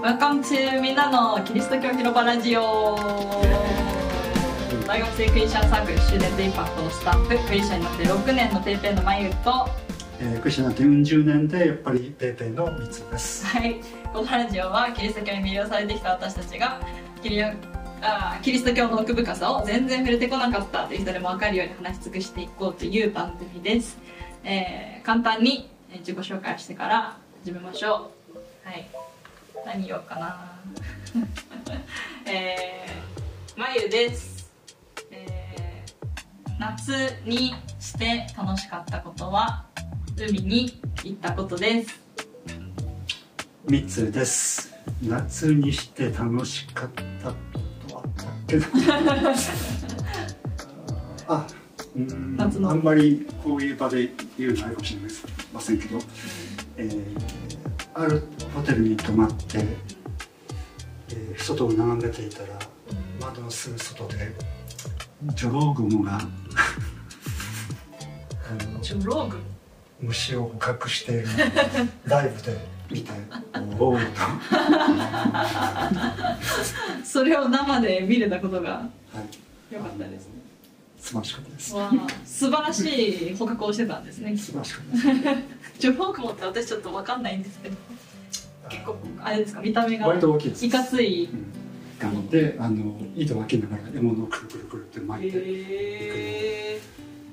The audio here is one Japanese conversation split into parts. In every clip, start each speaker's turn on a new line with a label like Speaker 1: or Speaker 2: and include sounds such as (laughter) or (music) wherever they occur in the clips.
Speaker 1: Welcome to みんなのキリスト教広場ラジオ。大学生クリスチャンサークル Student Impact のスタッフクリスチャンになって6年のぺーぺーのまゆと。
Speaker 2: えー、クリスチャンになって40年でやっぱりぺーぺーのみつです。
Speaker 1: はい。このラジオはキリスト教に魅了されてきた私たちがキリあキリスト教の奥深さを全然触れてこなかったという人でも分かるように話し尽くしていこうという番組です、えー簡単にえー自己紹介してから始めましょう。はい何言おうかな。(laughs) えー、まゆです、えー夏にして楽しかったことは海に行ったことです。
Speaker 2: 3つです。夏にして楽しかったことは (laughs) あったっけなあうん
Speaker 1: 夏の。
Speaker 2: あんまりこういう場で言うのあれかもしれませんけど、えーあるホテルに泊まって、えー外を眺めていたら窓のすぐ外でジョロウグモがあの (laughs)
Speaker 1: ジョローグ？
Speaker 2: 虫を捕獲しているライブで見ておおと、(laughs)
Speaker 1: それを生で見れたことが
Speaker 2: はい、
Speaker 1: 良かったですね。
Speaker 2: 素晴らしかったです。
Speaker 1: 素晴らしい捕獲をしてたんですね。
Speaker 2: 素晴らしかったです。(laughs)
Speaker 1: ジョローグモって私ちょっと分かんないんですけど結構あれですか？見た目が
Speaker 2: 割と大きいです。
Speaker 1: いかつい。
Speaker 2: うん。であの糸を分けながら獲物をくるくるくるって巻いて
Speaker 1: へえ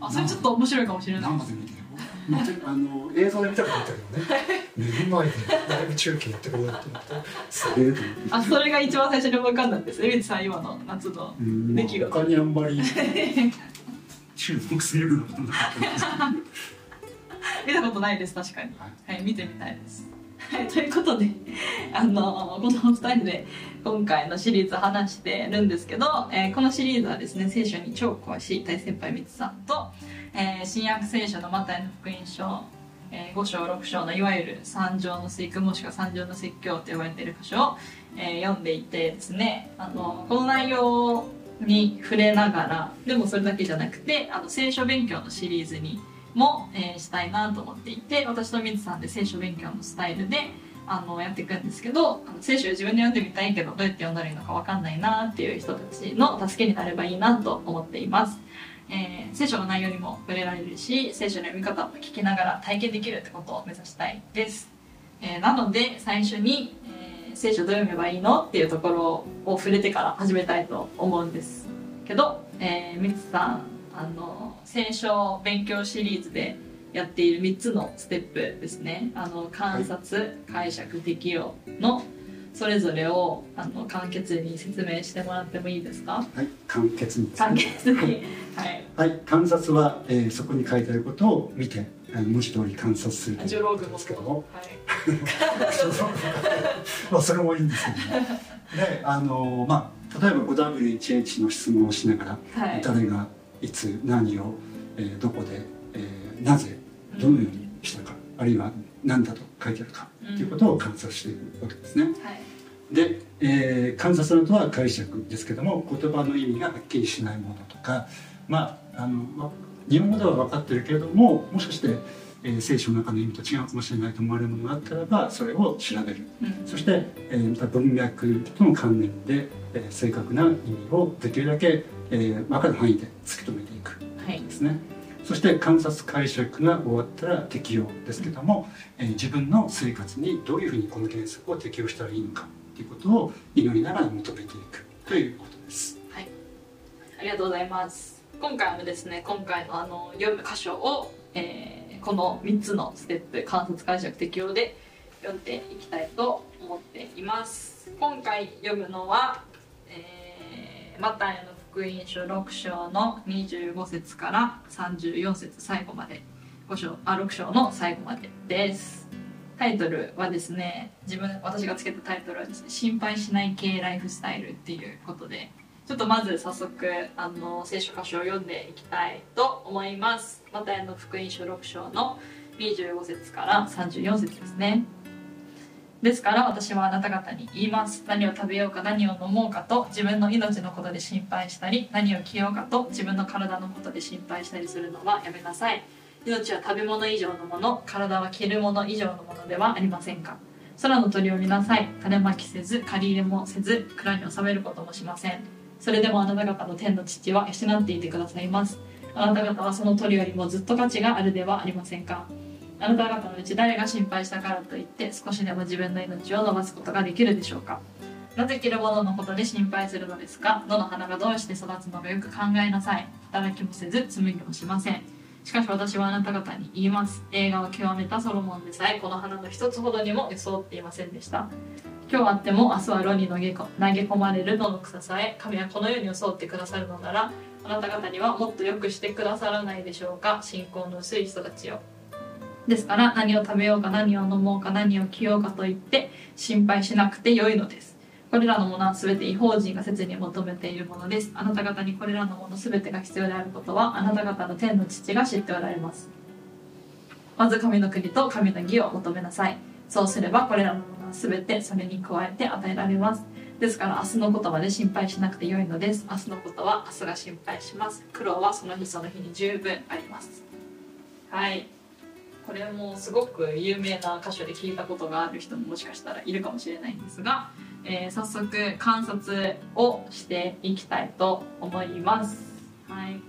Speaker 1: あそれちょっと面白いかもしれない。
Speaker 2: 生で見てあの映像で見たことあったけどね。(laughs) 目の前でライブ中継やってくれると思ってすげえと思って。
Speaker 1: あそれが一番最初に分かんだんですエミさん今の夏の
Speaker 2: うん
Speaker 1: 出来事。
Speaker 2: 他にあんまり (laughs) 注目するようなことなかった。んです
Speaker 1: 見たことないです確かに。
Speaker 2: はい。
Speaker 1: はい、見てみたいです。はい、ということで、(laughs) あのこの2人で今回のシリーズ話してるんですけど、えーこのシリーズはですね、聖書に超詳しい大先輩みつさんと、えー新約聖書のマタイの福音書、え5章6章のいわゆる三条の聖句もしくは三条の説教と呼ばれている箇所を、えー読んでいてですね、あのこの内容に触れながら、でもそれだけじゃなくて、あの聖書勉強のシリーズにも、えーしたいなと思っていて私と水さんで聖書勉強のスタイルであのやっていくんですけど聖書を自分で読んでみたいけどどうやって読んだらいいのか分かんないなっていう人たちの助けになればいいなと思っています、えー聖書の内容にも触れられるし聖書の読み方も聞きながら体験できるってことを目指したいです、えーなので最初に、えー聖書どう読めばいいのっていうところを触れてから始めたいと思うんですけど、えー、みつさんあの聖書勉強シリーズでやっている3つのステップですね。あの観察、解釈適用のそれぞれをあの簡潔に説明してもらってもいいですか？
Speaker 2: はい簡潔に
Speaker 1: 簡潔に。はい。
Speaker 2: はい、観察は、えーそこに書いてあることを見て、文字通り観察すると
Speaker 1: ジョローグも
Speaker 2: ですけども、
Speaker 1: はい (laughs)
Speaker 2: まあそれもいいんですけどね。で、あのまあ例えば 5W1H の質問をしながら、
Speaker 1: はい。
Speaker 2: 誰がいつ何を、えーどこで、えーなぜどのようにしたか、あるいは何だと書いてあるか、
Speaker 1: うん
Speaker 2: ということを観察していくわけですね。
Speaker 1: はい。
Speaker 2: で、えー観察のとは解釈ですけども言葉の意味がはっきりしないものとかまああの、まあ、日本語では分かってるけれどももしかして、えー聖書の中の意味と違うかもしれないと思われるものがあったらばそれを調べる。
Speaker 1: うん。
Speaker 2: そして、えーまた文脈との関連で、えー正確な意味をできるだけ、えー分かる範囲で突き止めていく。
Speaker 1: はい。
Speaker 2: ですね。そして観察解釈が終わったら適用ですけども、えー自分の生活にどういうふうにこの原則を適用したらいいのかということを祈りながら求めていく。ということです。
Speaker 1: はい、ありがとうございます。今回もですね、今回のあの読む箇所を、えーこの3つのステップ、観察解釈適用で読んでいきたいと思っています。今回読むのは、えーマタイの福音書6章の25節から34節最後まで、5章あ6章の最後までです。タイトルはですね自分私がつけたタイトルはですね心配しない系ライフスタイルっていうことでちょっとまず早速あの聖書箇所を読んでいきたいと思います。マタイの福音書6章の25節から34節ですね。ですから私はあなた方に言います。何を食べようか何を飲もうかと自分の命のことで心配したり何を着ようかと自分の体のことで心配したりするのはやめなさい。命は食べ物以上のもの体は着るもの以上のものではありませんか。空の鳥を見なさい。種まきせず借り入れもせず蔵に収めることもしません。それでもあなた方の天の父は養っていてくださいます。あなた方はその鳥よりもずっと価値があるではありませんか。あなた方のうち誰が心配したからといって少しでも自分の命を伸ばすことができるでしょうか。なぜ着るもののことで心配するのですか。どの花がどうして育つのかよく考えなさい。働きもせず紡ぎもしません。しかし私はあなた方に言います。映画を極めたソロモンでさえこの花の一つほどにも装っていませんでした。今日あっても明日は炉に投げ投げ込まれる野の草さえ神はこのように装ってくださるのならあなた方にはもっと良くしてくださらないでしょうか。信仰の薄い人たちよ。ですから何を食べようか何を飲もうか何を着ようかと言って心配しなくてよいのです。これらのものは全て違法人が切に求めているものです。あなた方にこれらのもの全てが必要であることはあなた方の天の父が知っておられます。まず神の国と神の義を求めなさい。そうすればこれらのものは全てそれに加えて与えられます。ですから明日のことまで心配しなくてよいのです。明日のことは明日が心配します。苦労はその日その日に十分あります。はい。これもすごく有名な箇所で聞いたことがある人ももしかしたらいるかもしれないんですが、えー、早速観察をしていきたいと思います。はい、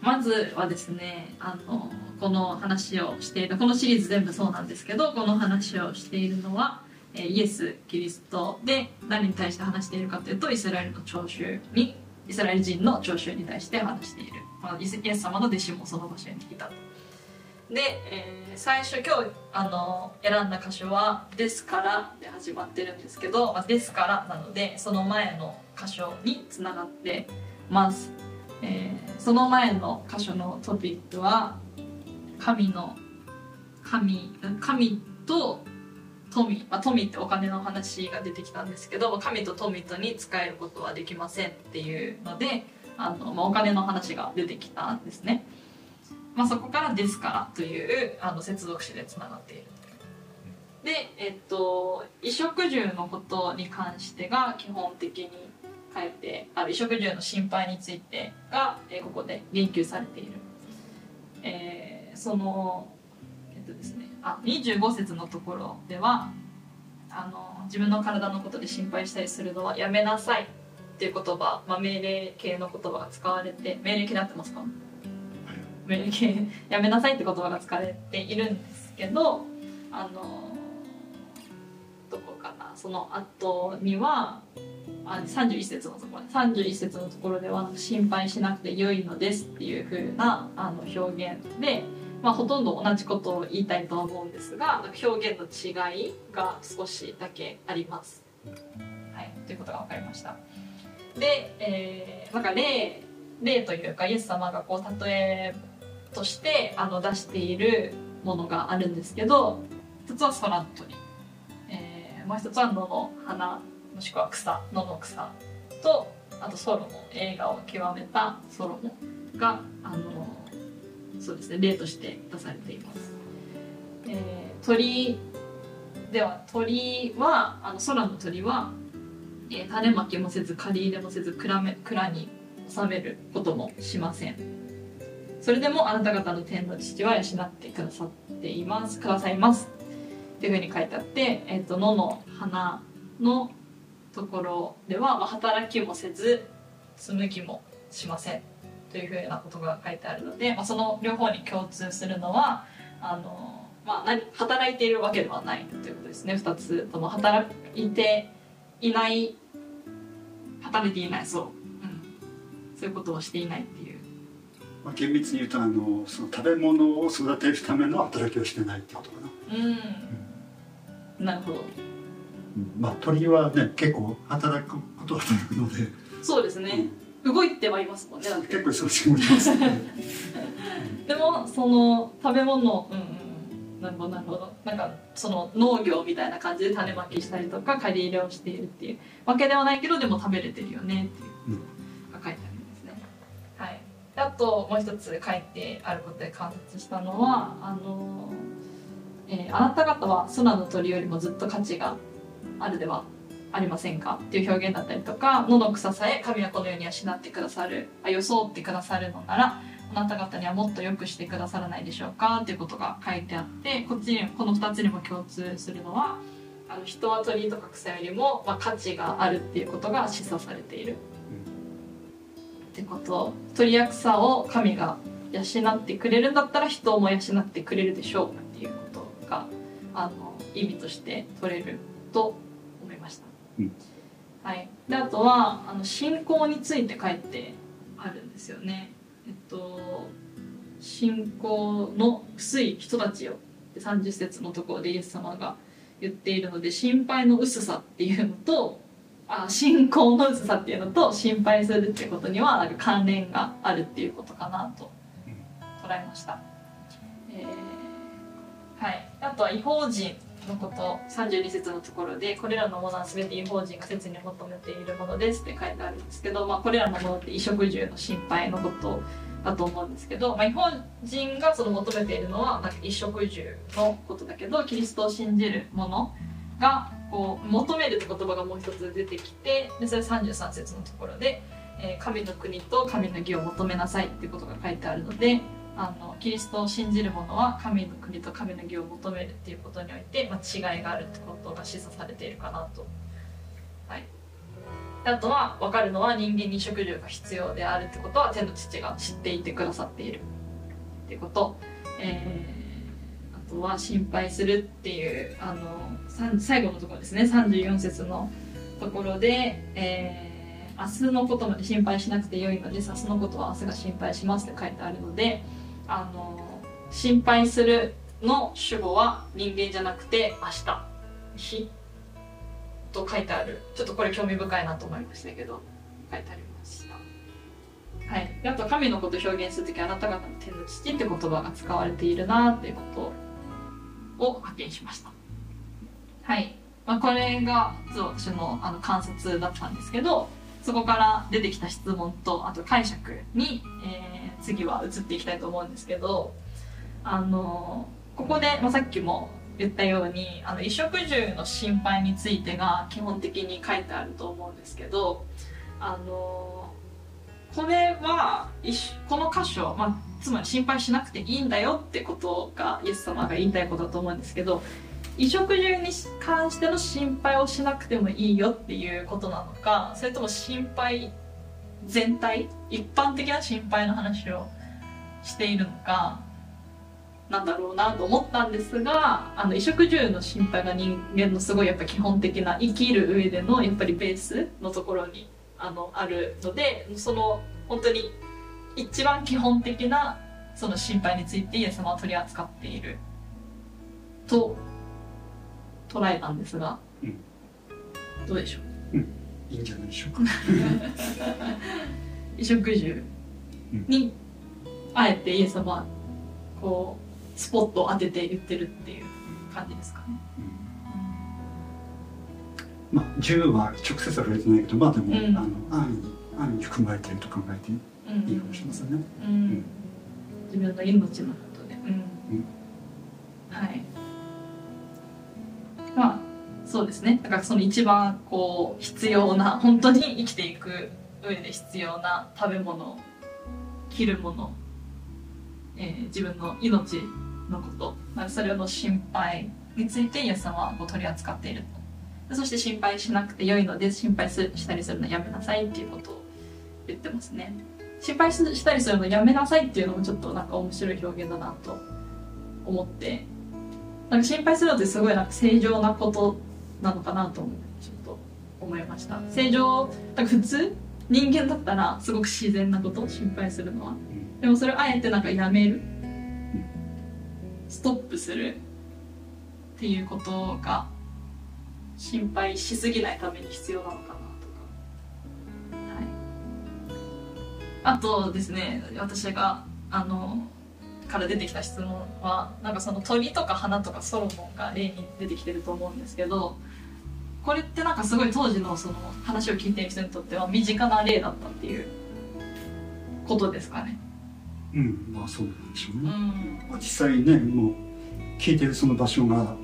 Speaker 1: まずはですねあのこの話をしているこのシリーズ全部そうなんですけどこの話をしているのは、えー、イエス・キリストで何に対して話しているかというとイスラエルの聴衆にイスラエル人の聴衆に対して話している、まあ、イエス様の弟子もその場所にいたと。で、えー、最初今日あの選んだ箇所は「ですから」で始まってるんですけど「ま、ですから」なのでその前の箇所につながってます、えー、その前の箇所のトピックは神の神神と富、まあ、富ってお金の話が出てきたんですけど神と富とに使えることはできませんっていうのであの、まあ、お金の話が出てきたんですね。まあ、そこから「ですから」というあの接続詞でつながっている。でえっと衣食住のことに関してが基本的に書いてある。衣食住の心配についてが、えここで言及されている、えー、そのえっとですねあ25節のところではあの自分の体のことで心配したりするのはやめなさいっていう言葉、まあ、命令形の言葉が使われて命令形になってますか？(laughs) やめなさいって言葉が使われているんですけどあのどこかなその後にはあ31節のところ31節のところでは心配しなくて良いのですっていう風なあの表現で、まあ、ほとんど同じことを言いたいとは思うんですが表現の違いが少しだけあります。はい、ということが分かりました。で、えー、なんか例例というかイエス様がこう例えとしてあの出しているものがあるんですけど一つは空の鳥、えー、もう一つは野の花もしくは草野の草とあとソロモン映画を極めたソロモンがあのそうですね例として出されています。えー、鳥では鳥はあの空の鳥は、えー、種まきもせず借り入れもせず蔵め蔵に収めることもしません。それでもあなた方の天の父は養ってくださっています。くださいます。っていうふうに書いてあって、えーと、野の花のところでは、まあ、働きもせず紡ぎもしませんというふうなことが書いてあるので、まあ、その両方に共通するのはあの、まあ、何働いているわけではないということですね。2つとも働いていない働いていないそう、うん、そういうことをしていないっていう。
Speaker 2: まあ、厳密に言うとあのその食べ物を育てるための働きをしてないってことか
Speaker 1: な。うん、うん、なるほど。
Speaker 2: まあ鳥はね結構働くことは働くので。
Speaker 1: そうですね。うん、動いてはいますもんね。
Speaker 2: 結構忙しくなります、ね。(laughs)
Speaker 1: でもその食べ物、うんうん、なるほどなるほど。なんかその農業みたいな感じで種まきしたりとか借り入れをしているっていうわけではないけどでも食べれてるよねっていう。うんあともう一つ書いてあることで観察したのはあの、えー、あなた方は空の鳥よりもずっと価値があるではありませんか？っていう表現だったりとか野の草さえ神はこのように養ってくださるあ装ってくださるのならあなた方にはもっと良くしてくださらないでしょうか？っていうことが書いてあってこっちにこの2つにも共通するのはあの人は鳥とか草よりも、まあ、価値があるっていうことが示唆されている、ってこと。鳥や草を神が養ってくれるんだったら人も養ってくれるでしょうっていうことがあの意味として取れると思いました、
Speaker 2: うん。
Speaker 1: はい、であとはあの信仰について書いてあるんですよね。えっと信仰の薄い人たちよって30節のところでイエス様が言っているので心配の薄さっていうのとあ信仰の薄さっていうのと心配するっていうことにはなんか関連があるっていうことかなと捉えました、えーはい。あとは違法人のこと32節のところでこれらのものは全て違法人が切に求めているものですって書いてあるんですけど、まあ、これらのものって衣食住の心配のことだと思うんですけど、まあ、違法人がその求めているのはなんか衣食住のことだけどキリストを信じるものがこう求めるって言葉がもう一つ出てきてでそれ33節のところで、えー神の国と神の義を求めなさいっていうことが書いてあるのであのキリストを信じる者は神の国と神の義を求めるっていうことにおいて、まあ、違いがあるってことが示唆されているかなと。はい、あとは分かるのは人間に食料が必要であるってことは天の父が知っていてくださっているってこと、えーあとは心配するっていうあの最後のところですね。34節のところで、えー明日のことまで心配しなくてよいのです明日のことは明日が心配しますって書いてあるのであの心配するの主語は人間じゃなくて明日。日と書いてある。ちょっとこれ興味深いなと思いましたけど書いてありました。はい。あと神のことを表現する時あなた方の天の父って言葉が使われているなっていうことをを発見しました。はい、まあ、これが実は私のあの観察だったんですけどそこから出てきた質問とあと解釈に、えー次は移っていきたいと思うんですけどあのここで、まあ、さっきも言ったようにあの衣食住の心配についてが基本的に書いてあると思うんですけどあのこれはこの箇所、まあ、つまり心配しなくていいんだよってことがイエス様が言いたいことだと思うんですけど衣食住に関しての心配をしなくてもいいよっていうことなのかそれとも心配全体一般的な心配の話をしているのかなんだろうなと思ったんですがあの衣食住の心配が人間のすごいやっぱ基本的な生きる上でのやっぱりベースのところにあのあるのでその本当に一番基本的なその心配についてイエス様は取り扱っている。と捉えたんですが、
Speaker 2: うん
Speaker 1: どうでしょう？
Speaker 2: いいんじゃないでしょうか。(laughs)
Speaker 1: 衣食住にあえてイエス様はこうスポットを当てて言ってるっていう感じですかね。
Speaker 2: まあ10は直接は触れてないけどまあでも、
Speaker 1: うん。
Speaker 2: あの安易に安易に含まれていると考えて
Speaker 1: うん。
Speaker 2: いいかもしれませんね、
Speaker 1: うん。自分の命のことで、はい。まあそうですね。だからその一番こう必要な本当に生きていく上で必要な食べ物着るもの、えー自分の命のこと。まあそれの心配についてイエス様はこう取り扱っているそして心配しなくてよいので心配すしたりするのやめなさいっていうことを言ってますね。心配ししたりするのやめなさいっていうのもちょっとなんか面白い表現だなと思って。なんか心配するのってすごいなんか正常なことなのかなと思ちょっと思いました。正常なんか普通人間だったらすごく自然なことを心配するのは。でもそれをあえてなんかやめる。ストップするっていうことが心配しすぎないために必要なのかなとか。はい。あとですね私があのから出てきた質問はなんかその鳥とか花とかソロモンが例に出てきてると思うんですけどこれってなんかすごい当時のその話を聞いてる人にとっては身近な例だったっていうことですかね。
Speaker 2: うんまあそうなんでしょう
Speaker 1: う
Speaker 2: ね、
Speaker 1: ん。
Speaker 2: まあ実際ねもう聞いてるその場所が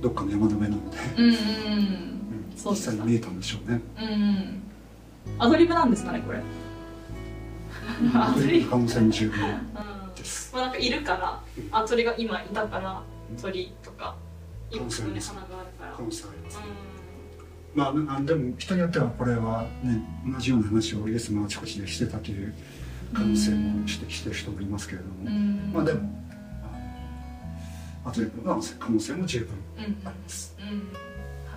Speaker 2: どっかの山の上なので、
Speaker 1: うんうん
Speaker 2: うん。実
Speaker 1: そうですか。
Speaker 2: 際に見えたんでしょうね。
Speaker 1: うんうん。アドリブなんですかねこれ。あ鳥
Speaker 2: 可能性も十分
Speaker 1: うん。
Speaker 2: です。
Speaker 1: まあなんかいるからあ鳥が今いたから鳥とか一個に花があるから。
Speaker 2: 可能性あります。
Speaker 1: う
Speaker 2: まあ、なんでも人によってはこれはね同じような話をイエスもあちこちでしてたという可能性も指摘してる人もいますけれども、まあでもあという可能性も十分あります。
Speaker 1: うん。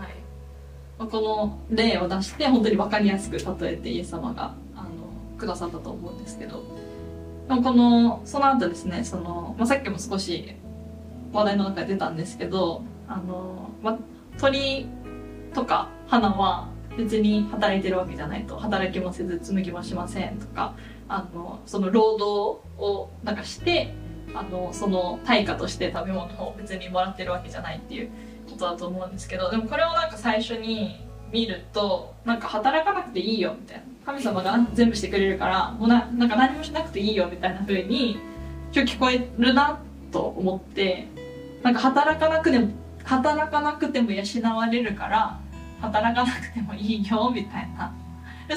Speaker 1: はい。この例を出して本当に分かりやすく例えてイエス様があのくださったと思うんですけど。でもこのその後ですねその、まあ、さっきも少し話題の中で出たんですけどあの、ま、鳥とか花は別に働いてるわけじゃないと。働きもせず紡ぎもしませんとかあのその労働をなんかしてあのその対価として食べ物を別にもらってるわけじゃないっていうことだと思うんですけどでもこれをなんか最初に見るとなんか働かなくていいよみたいな神様が全部してくれるからもうななんか何もしなくていいよみたいな風に今日聞こえるなと思ってなんか働かなくても働かなくても養われるから働かなくてもいいよみたいな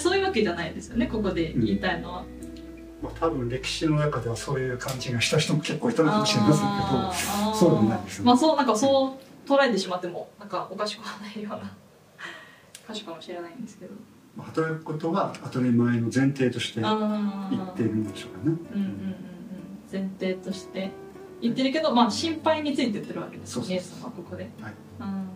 Speaker 1: そういうわけじゃないですよねここで言いたいのは。
Speaker 2: まあ、多分歴史の中ではそういう感じがした人も結構いたのかもしれませんけどそうでもないですよね。
Speaker 1: まあそうなんかそう捉えてしまってもなんかおかしくはないような箇所かもしれないんですけど。
Speaker 2: まあ働くことは当たり前の前提として言っているんでしょうかね。
Speaker 1: うんうんうんうん。前提として言ってるけどまあ心配について言ってるわけです
Speaker 2: そうそう
Speaker 1: よイエス様はここで、
Speaker 2: はい。
Speaker 1: うん。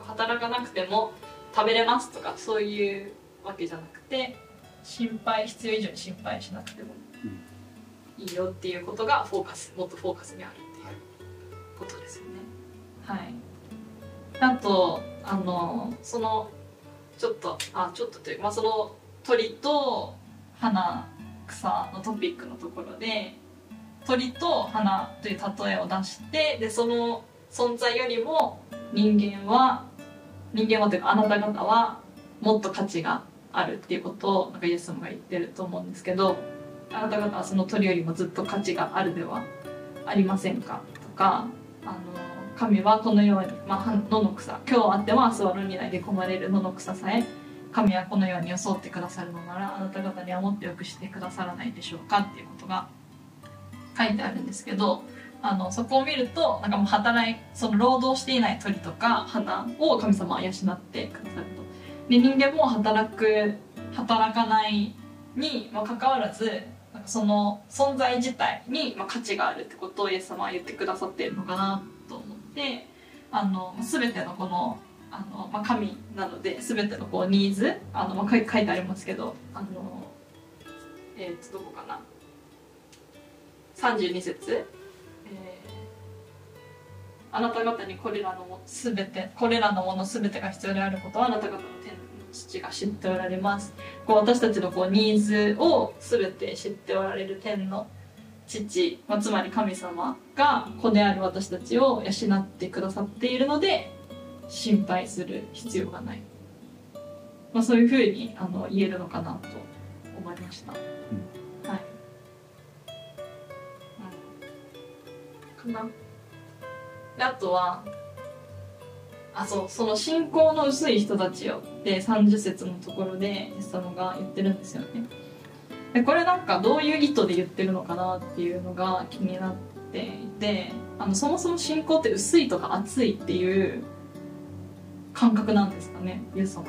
Speaker 1: 働かなくても食べれますとかそういうわけじゃなくて心配必要以上に心配しなくてもいいよっていうことがフォーカスもっとフォーカスにあるっていうことですよね。はい。あとあのそのちょっとあちょっとというかまあその鳥と花草のトピックのところで鳥と花という例えを出してでその存在よりも人間は人間はというかあなた方はもっと価値があるっていうことをなんかイエス様が言ってると思うんですけどあなた方はその鳥よりもずっと価値があるではありませんかとかあの神はこのように、まあ、野の草今日あっては明日は論にないで込まれる野の草さえ神はこのように装ってくださるのならあなた方にはもっとよくしてくださらないでしょうかっていうことが書いてあるんですけどあのそこを見るとなんかもう働いその労働していない鳥とか花を神様は養ってくださると。で人間も働く働かないにもかかわらずその存在自体に価値があるってことをイエス様は言ってくださっているのかなと思ってあの全てのこのあの、ま、神なので全てのこうニーズあの、ま、書いてありますけどあのえー、とどこかな。32節、あなた方にこれらのもすべてこれらのものすべてが必要であることはあなた方の天の父が知っておられます。こう私たちのこうニーズをすべて知っておられる天の父、まあ、つまり神様が子である私たちを養ってくださっているので心配する必要がない、まあ、そういうふうにあの言えるのかなと思いました、はい、うん、かなであとはあそうその信仰の薄い人たちよ。って30節のところでイエス様が言ってるんですよね。でこれなんかどういう意図で言ってるのかなっていうのが気になっていてあのそもそも信仰って薄いとか熱いっていう感覚なんですかねイエス様に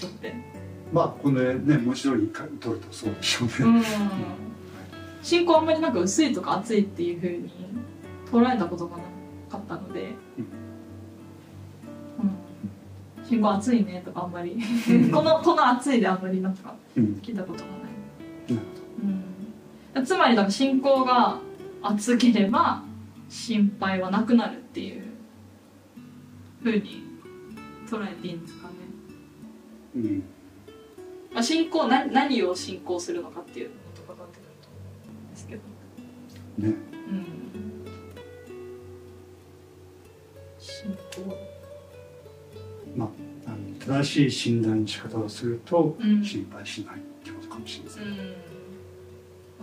Speaker 1: とって。
Speaker 2: まあこれね文字通り取るとそうでしょうね。
Speaker 1: うん。信仰あんまりなんか薄いとか熱いっていうふうに捉えたことがなかったので、うん、信仰熱いねとかあんまり。(laughs) このこの熱いであんまりなんか
Speaker 2: うん。
Speaker 1: 聞いたことがない、うん、つまりだから信仰が熱ければ心配はなくなるっていうふうに捉えていいんですかね、
Speaker 2: うん。
Speaker 1: まあ、信仰何何を信仰するのかっていうのとかなってくると思うんですけど。
Speaker 2: ね。
Speaker 1: うん
Speaker 2: まああの正しい診断の仕方をすると
Speaker 1: うん
Speaker 2: 心配しないってことかもしれません。
Speaker 1: うん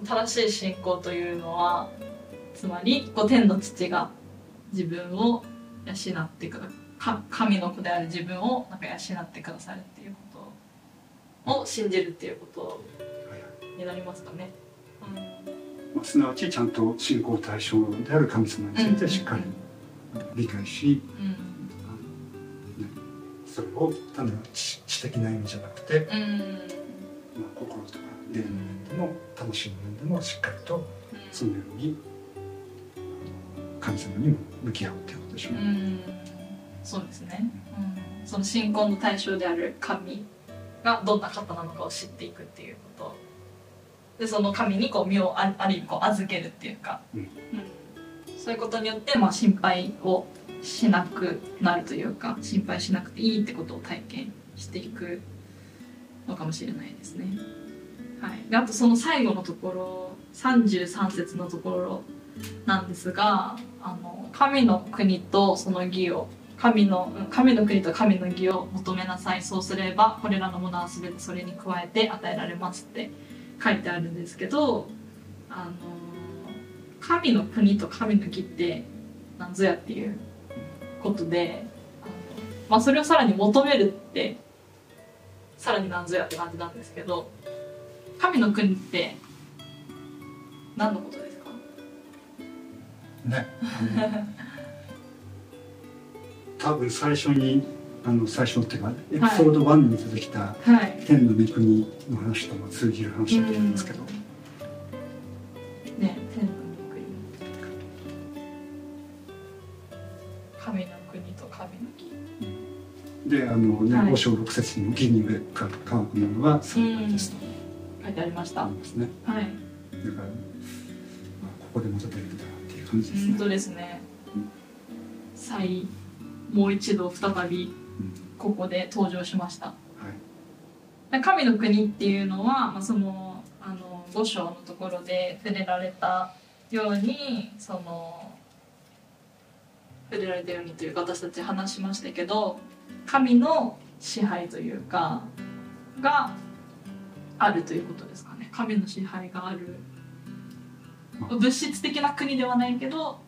Speaker 1: 正しい信仰というのはつまりこう天の父が自分を養ってくだか神の子である自分をなんか養ってくださるっていうことを信じるっていうことになりますかね。
Speaker 2: まあ、すなわちちゃんと信仰対象である神様についてしっかり理解し、
Speaker 1: うん。
Speaker 2: ねそれを単なる知知的な意味じゃなくて、
Speaker 1: うん。うん
Speaker 2: まあ、心とか霊の面でも魂の面でもしっかりとそのように神様にも向き合うっていうことでしょうね。
Speaker 1: うん。そうですね、うん、その信仰の対象である神がどんな方なのかを知っていくっていうこと。でその神にこう身をあある意味こう預けるっていうか、
Speaker 2: うん
Speaker 1: そういうことによって、まあ、心配をしなくなるというか心配しなくていいってことを体験していくのかもしれないですね。はい、であとその最後のところ33節のところなんですがあの神の国とその義を神の神の国と神の義を求めなさいそうすればこれらのものは全てそれに加えて与えられますって書いてあるんですけどあの神の国と神の義って何ぞやっていうことでまあ、それをさらに求めるってさらに何ぞやって感じなんですけど神の国って何のことですか？
Speaker 2: ね、(laughs) 多分最初にあの最初っていうかエピソード1に出てきた
Speaker 1: はい。
Speaker 2: 天の御国の話とも通じる話だと思うんですけど、
Speaker 1: ね天神の国と神の義
Speaker 2: であのね、
Speaker 1: はい。
Speaker 2: 5章6節にも義に乾くものはそれです。と
Speaker 1: 書いてありました、
Speaker 2: ありますね。
Speaker 1: はい。
Speaker 2: だから、まあ、ここでまた出てきたなっていう感じですね。
Speaker 1: 本当ですね。
Speaker 2: うん
Speaker 1: 再もう一度再び
Speaker 2: うん。
Speaker 1: ここで登場しました。
Speaker 2: はい。
Speaker 1: 神の国っていうのは、まあ、そのあの五章のところで触れられたようにその触れられたようにというか私たち話しましたけど神の支配というかがあるということですかね神の支配がある物質的な国ではないけど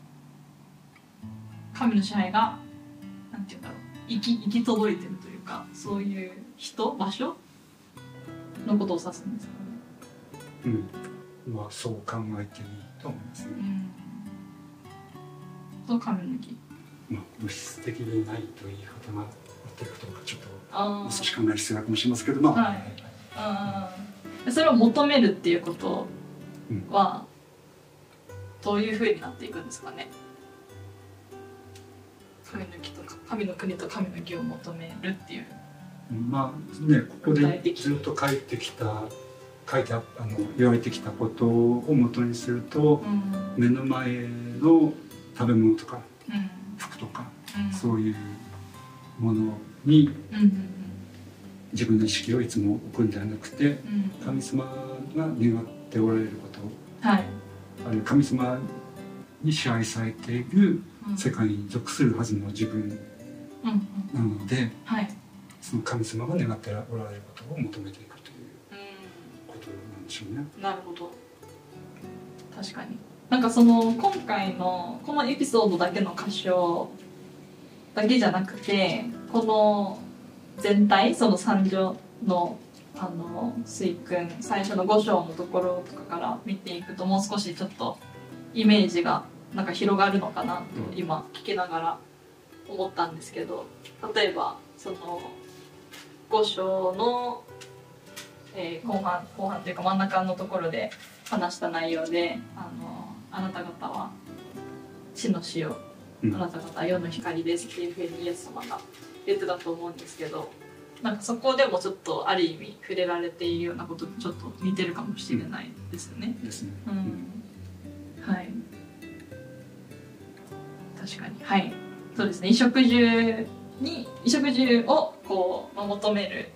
Speaker 1: 神の支配がなんて言うんだろう行き行き届いてるというかそういう人場所のことを指すんですかね。
Speaker 2: うんまあそう考えていいと思いますね、
Speaker 1: うん。そう神の義。
Speaker 2: まあ、物質的にないという言い方が合ってるかどうかちょっと
Speaker 1: あ
Speaker 2: もう少し考える必要があるかもしれませんけどまあ、
Speaker 1: はいああ。それを求めるっていうことは、どういうふうになっていくんですかね？神の義とか神の国と神の義を求めるっていう。
Speaker 2: まあねここでずっと書いてきた書いてああの言われてきたことを元にすると
Speaker 1: うん。
Speaker 2: 目の前の食べ物とか
Speaker 1: うん。
Speaker 2: 服とか
Speaker 1: うん。
Speaker 2: そういうものに。自分の意識をいつも置くんではなくて
Speaker 1: うん。
Speaker 2: 神様が願っておられること
Speaker 1: はい。
Speaker 2: あるいは神様に支配されている
Speaker 1: うん
Speaker 2: 世界に属するはずの自分。なので
Speaker 1: はい。
Speaker 2: その神様が願っておられることを求めていくという
Speaker 1: う
Speaker 2: ことなんでしょうね。
Speaker 1: ん。なるほど。確かに。なんかその今回のこのエピソードだけの箇所だけじゃなくてこの全体その三条のあの水訓最初の5章のところとかから見ていくともう少しちょっとイメージがなんか広がるのかなと今聞きながら思ったんですけど例えばその5章の、えー後半後半というか真ん中のところで話した内容であのあなた方は？地の塩
Speaker 2: うん。
Speaker 1: あなた方は世の光ですっていうふうにイエス様が言ってたと思うんですけどなんかそこでもちょっとある意味触れられているようなこととちょっと似てるかもしれないですよね。
Speaker 2: ですね。
Speaker 1: うん。はい。確かに。はい。そうですね。衣食住に衣食住をこうまあ求める。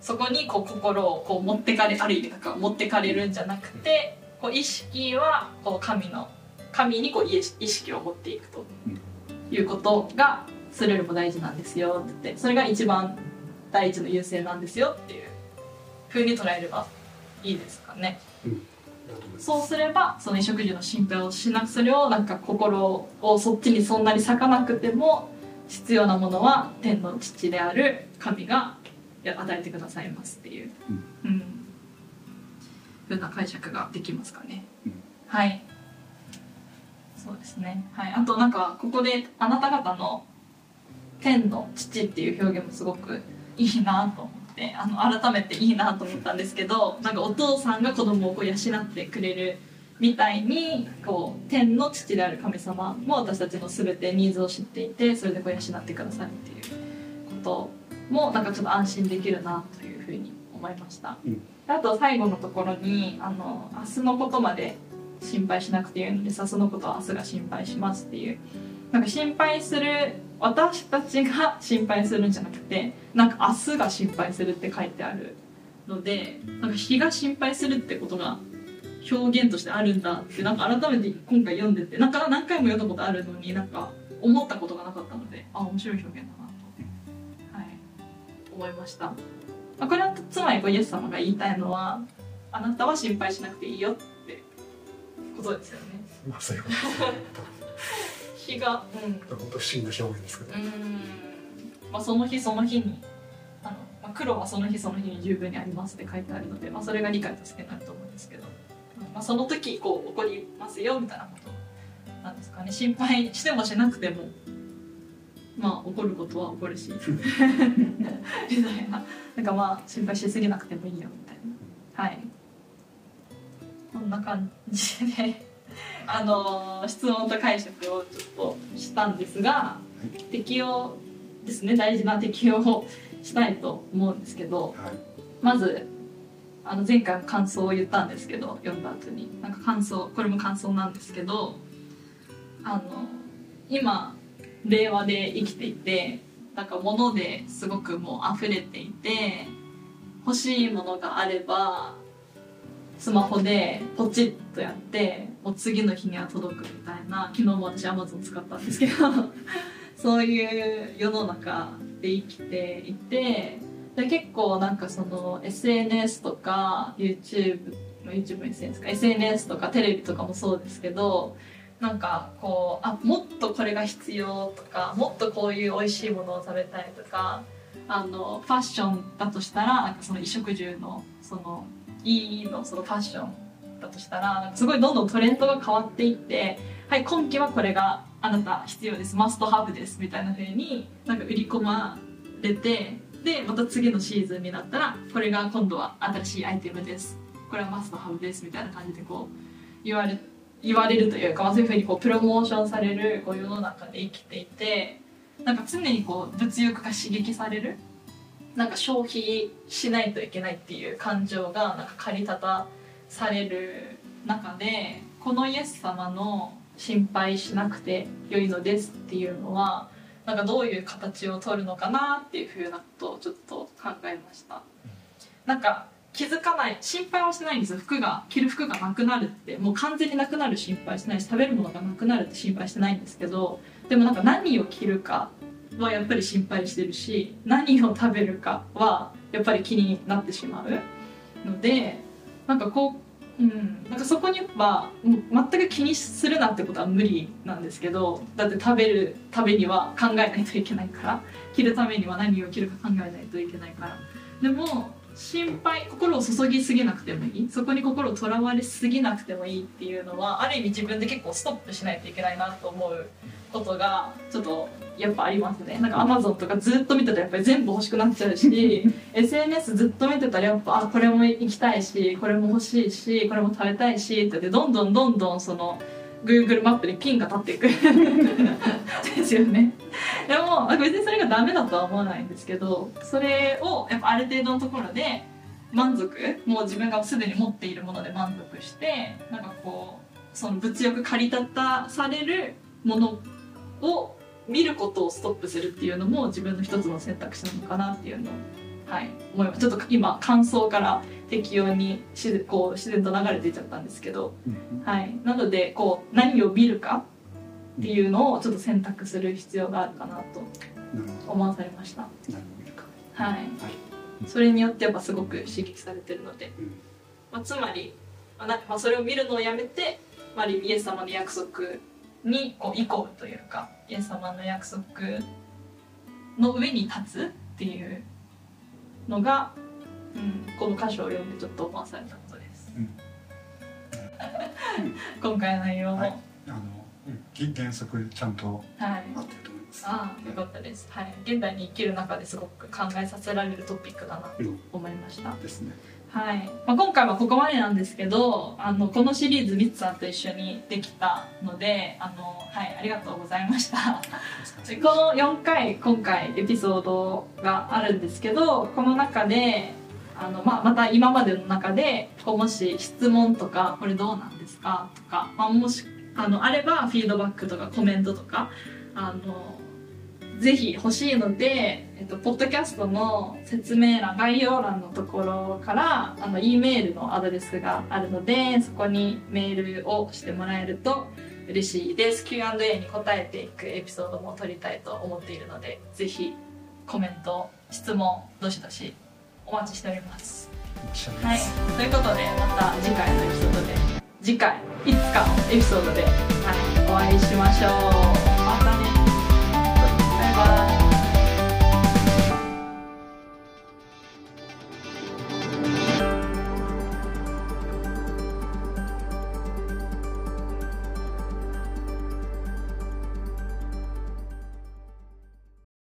Speaker 1: そこにこう心をこう持ってかれある意味なんか持ってかれるんじゃなくてこう意識はこう神の神にこう意意識を持っていくということがそれよりも大事なんですよって言ってそれが一番第一の優先なんですよっていうふうに捉えればいいですかね。
Speaker 2: だと思います
Speaker 1: そうすればその衣食住の心配をしなくそれをなんか心をそっちにそんなに咲かなくても必要なものは天の父である神が与えてくださいますっていう、うんふうな解釈ができますかね。
Speaker 2: うん
Speaker 1: はい。そうですね。はい。あとなんかここであなた方の天の父っていう表現もすごくいいなと思って、あの改めていいなと思ったんですけど、なんかお父さんが子供をこう養ってくれるみたいにこう天の父である神様も私たちの全てニーズを知っていてそれでこう養ってくださるっていうこともなんかちょっと安心できるなというふうに思いました。
Speaker 2: うん
Speaker 1: あと最後のところにあの明日のことまで心配しなくていいのでさそのことは明日が心配しますっていうなんか心配する私たちが心配するんじゃなくてなんか明日が心配するって書いてあるのでなんか日が心配するってことが表現としてあるんだってなんか改めて今回読んでてなんか何回も読んだことあるのになんか思ったことがなかったのであ面白い表現だなと、はい、思いました。まあこれはつまりこうイエス様が言いたいのはあなたは心配しなくていいよってことですよね。
Speaker 2: まあそういうことですね
Speaker 1: 日が、うん、
Speaker 2: 本当不思議な表現ですけど、
Speaker 1: まあ、その日その日にあの、まあ、黒はその日その日に十分にありますって書いてあるので、まあ、それが理解としてなると思うんですけど、うんまあ、その時こう起こりますよみたいなことなんですかね。心配してもしなくてもまあ起こることは起こるし。みたいななんかまあ心配しすぎなくてもいいよみたいな。はい。こんな感じであの質問と解釈をちょっとしたんですが適用ですね。大事な適用をしたいと思うんですけど
Speaker 2: はい。
Speaker 1: まずあの前回の感想を言ったんですけど読んだ後に。なんか感想これも感想なんですけどあの今令和で生きていてなんか物ですごくもう溢れていて欲しいものがあればスマホでポチッとやってもう次の日には届くみたいな昨日も私 Amazon 使ったんですけど (laughs) そういう世の中で生きていてで結構なんかその SNS とか YouTube YouTube の SNS か SNS とかテレビとかもそうですけどなんかこうあもっとこれが必要とかもっとこういう美味しいものを食べたいとかあのファッションだとしたらなんかその衣食住のそのいいのそのファッションだとしたらすごいどんどんトレンドが変わっていってはい今期はこれがあなた必要ですマストハブですみたいな風になんか売り込まれてでまた次のシーズンになったらこれが今度は新しいアイテムです。これはマストハブですみたいな感じでこう言われて言われるというか、まあ、そういうふうにこうプロモーションされるこう世の中で生きていてなんか常にこう物欲が刺激される？なんか消費しないといけないっていう感情がなんか駆り立たされる中でこのイエス様の心配しなくて良いのですっていうのはなんかどういう形を取るのかなっていうふうなことをちょっと考えました。なんか気づかない心配はしないんです。よ服が着る服がなくなるってもう完全になくなる心配しないし食べるものがなくなるって心配してないんですけどでもなんか何を着るかはやっぱり心配してるし何を食べるかはやっぱり気になってしまうのでなんかこう、うん、なんかそこにはう全く気にするなってことは無理なんですけどだって食べるためには考えないといけないから着るためには何を着るか考えないといけないから。でも心配心を注ぎすぎなくてもいい。そこに心をとらわれすぎなくてもいいっていうのはある意味自分で結構ストップしないといけないなと思うことがちょっとやっぱありますね。なんかアマゾンとかずっと見てたらやっぱり全部欲しくなっちゃうし (laughs) SNS ずっと見てたらやっぱあこれも行きたいしこれも欲しいしこれも食べたいしって言ってどんどんどんどんその Google マップにピンが立っていく。(laughs) ですよね。でも別にそれがダメだとは思わないんですけどそれをやっぱある程度のところで満足もう自分がすでに持っているもので満足してなんかこうその物欲駆り立たされるものを見ることをストップするっていうのも自分の一つの選択肢なのかなっていうのを、はい、思います。ちょっと今感想から適用に自然こう自然と流れていっちゃったんですけど、はい、なのでこう何を見るかっていうのをちょっと選択する必要があるかなと思わされました。はい、
Speaker 2: はい。
Speaker 1: それによってやっぱすごく刺激されてるので、
Speaker 2: うん。
Speaker 1: まあ、つまり、まあなまあ、それを見るのをやめて、まあ、イエス様の約束にこう移行というかイエス様の約束の上に立つっていうのが、うん、この箇所を読んでちょっと思わされたことです。
Speaker 2: うん。(laughs)
Speaker 1: 今回の内容も、
Speaker 2: はい。あのうん。原則ちゃんと
Speaker 1: はい。
Speaker 2: 合ってると思います。
Speaker 1: ああよかったです。はい。現代に生きる中ですごく考えさせられるトピックだなと
Speaker 2: うん。
Speaker 1: 思いました。
Speaker 2: ですね。
Speaker 1: はい、まあ、今回はここまでなんですけどあのこのシリーズミツさんと一緒にできたのであの、はい、ありがとうございました。でこの4回今回エピソードがあるんですけどこの中であの、まあ、また今までの中でこうもし質問とかこれどうなんですか？とか、まあ、もしあのあればフィードバックとかコメントとかあのぜひ欲しいので、えっと、ポッドキャストの説明欄概要欄のところからあの E メールのアドレスがあるのでそこにメールをしてもらえると嬉しいです。Q&A に答えていくエピソードも撮りたいと思っているのでぜひコメント質問どしどしお待ちしております。はい。
Speaker 2: す
Speaker 1: ということでまた次回のエピソードで次回いつかのエピソードで、はい、お会いしましょう